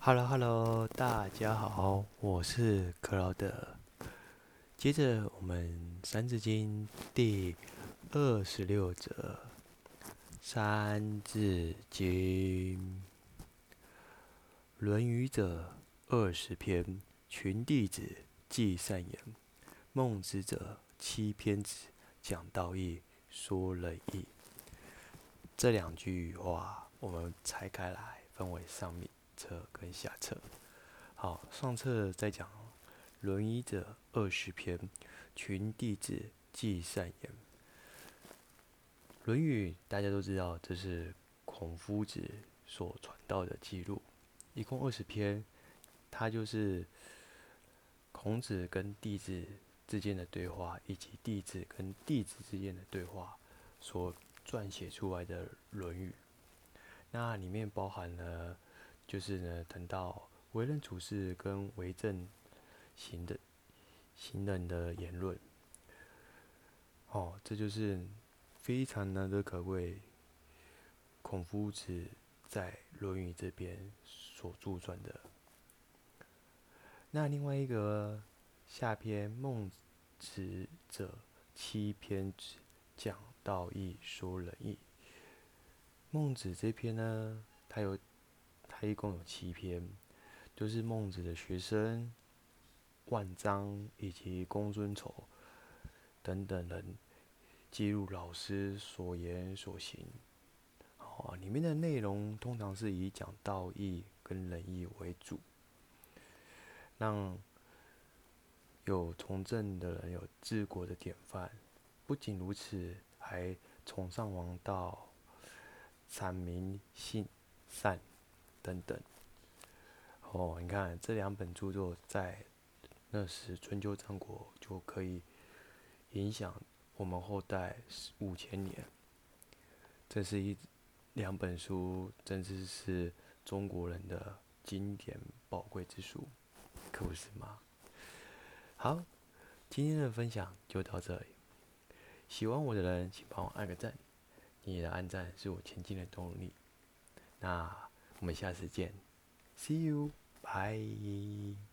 Hello Hello，大家好，我是克劳德。接着我们《三字经》第二十六则，《三字经》《论语》者二十篇，群弟子记善言；孟子者七篇子，讲道义，说仁义。这两句话，我们拆开来，分为上面。册跟下册，好，上册再讲《论语》者二十篇，群弟子记善言。《论语》大家都知道，这是孔夫子所传道的记录，一共二十篇，它就是孔子跟弟子之间的对话，以及弟子跟弟子之间的对话所撰写出来的《论语》。那里面包含了。就是呢，谈到为人处事跟为政行的行人的言论，哦，这就是非常难得可贵。孔夫子在《论语》这边所著撰的。那另外一个下篇《孟子》者七篇讲道义说仁义。孟子这篇呢，他有。他一共有七篇，都是孟子的学生万章以及公孙丑等等人记录老师所言所行。哦，里面的内容通常是以讲道义跟仁义为主，让有从政的人有治国的典范。不仅如此，还崇尚王道，阐明性善。等等，哦，你看这两本著作在那时春秋战国就可以影响我们后代五千年。这是一两本书，真是是中国人的经典宝贵之书，可不是吗？好，今天的分享就到这里。喜欢我的人，请帮我按个赞，你的按赞是我前进的动力。那。我们下次见，See you，bye。